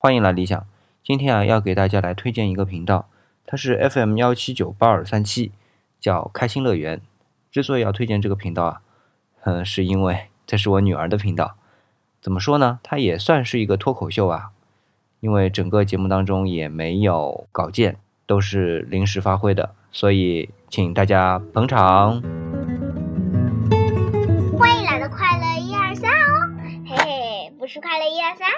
欢迎来理想。今天啊，要给大家来推荐一个频道，它是 FM 幺七九八二三七，叫开心乐园。之所以要推荐这个频道啊，嗯，是因为这是我女儿的频道。怎么说呢？它也算是一个脱口秀啊，因为整个节目当中也没有稿件，都是临时发挥的，所以请大家捧场。欢迎来到快乐一二三哦，嘿嘿，不是快乐一二三。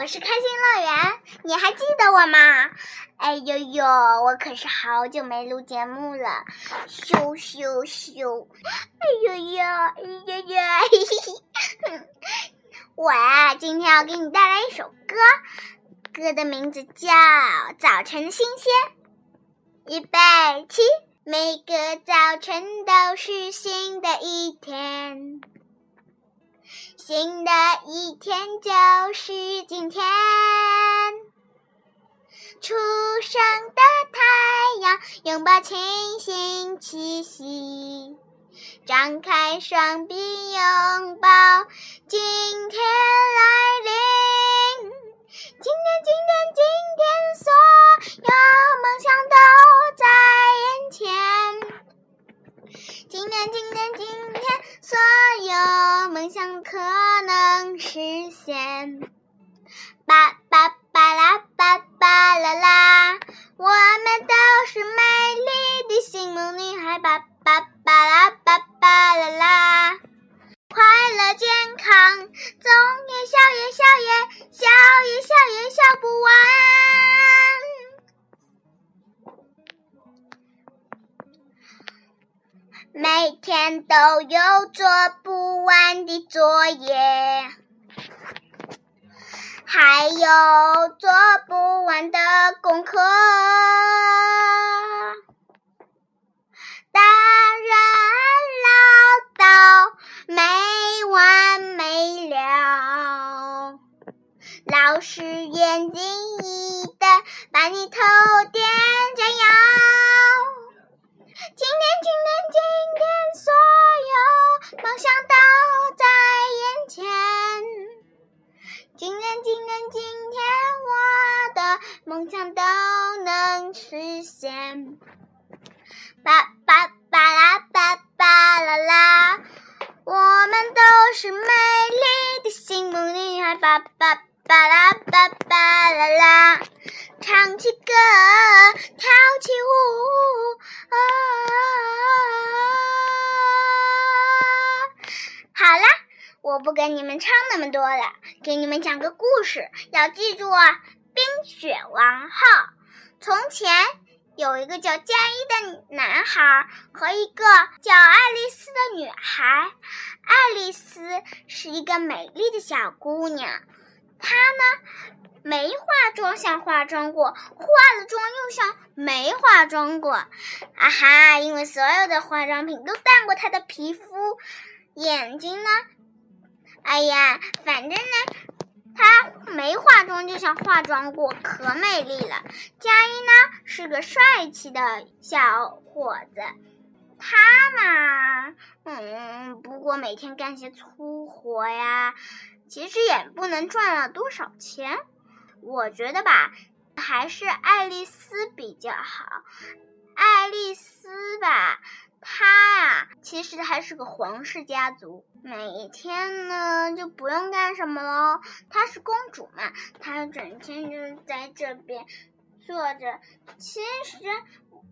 我是开心乐园，你还记得我吗？哎呦呦，我可是好久没录节目了，咻咻咻！哎呦呦，哎呦呦，嘿嘿嘿。我呀，今天要给你带来一首歌，歌的名字叫《早晨新鲜》。预备起，每个早晨都是新的一天。新的一天就是今天，初升的太阳拥抱清新气息，张开双臂拥抱今天来临。今天，今天，今天，所有梦想都总也笑也笑也笑也笑也笑不完。每天都有做不完的作业，还有做不完的功课。老师眼睛一瞪，把你头点着摇。今天，今天，今天，所有梦想都在眼前。今天，今天，今天，我的梦想都能实现。巴巴巴拉巴巴啦啦，我们都是不跟你们唱那么多了，给你们讲个故事，要记住啊！冰雪王后。从前有一个叫加一的男孩和一个叫爱丽丝的女孩。爱丽丝是一个美丽的小姑娘，她呢？没化妆像化妆过，化了妆又像没化妆过，啊哈！因为所有的化妆品都淡过她的皮肤，眼睛呢？哎呀，反正呢，她没化妆就像化妆过，可美丽了。佳一呢是个帅气的小伙子，他嘛，嗯，不过每天干些粗活呀，其实也不能赚了多少钱。我觉得吧，还是爱丽丝比较好。爱丽丝，其实还是个皇室家族，每天呢就不用干什么喽。她是公主嘛，她整天就在这边坐着。其实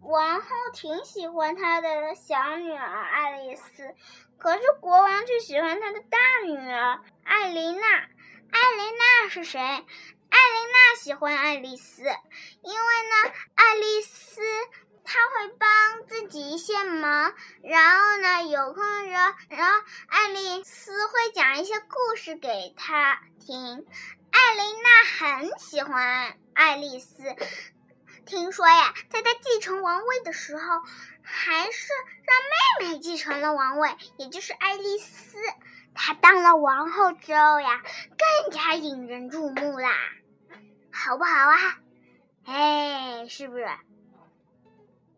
王后挺喜欢她的小女儿爱丽丝，可是国王却喜欢他的大女儿艾琳娜。艾琳娜是谁？艾琳娜喜欢爱丽丝，因为呢，爱丽丝她会帮自己一些忙，然后呢，有空的时候，然后爱丽丝会讲一些故事给她听。艾琳娜很喜欢爱丽丝，听说呀，在她继承王位的时候，还是让妹妹继承了王位，也就是爱丽丝。她当了王后之后呀，更加引人注目啦。好不好啊？哎，是不是？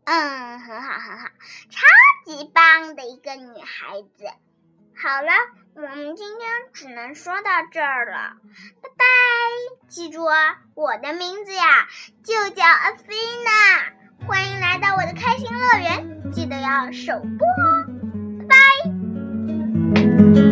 嗯，很好，很好，超级棒的一个女孩子。好了，我们今天只能说到这儿了，拜拜！记住啊，我的名字呀就叫阿菲娜，欢迎来到我的开心乐园，记得要首播哦，拜拜。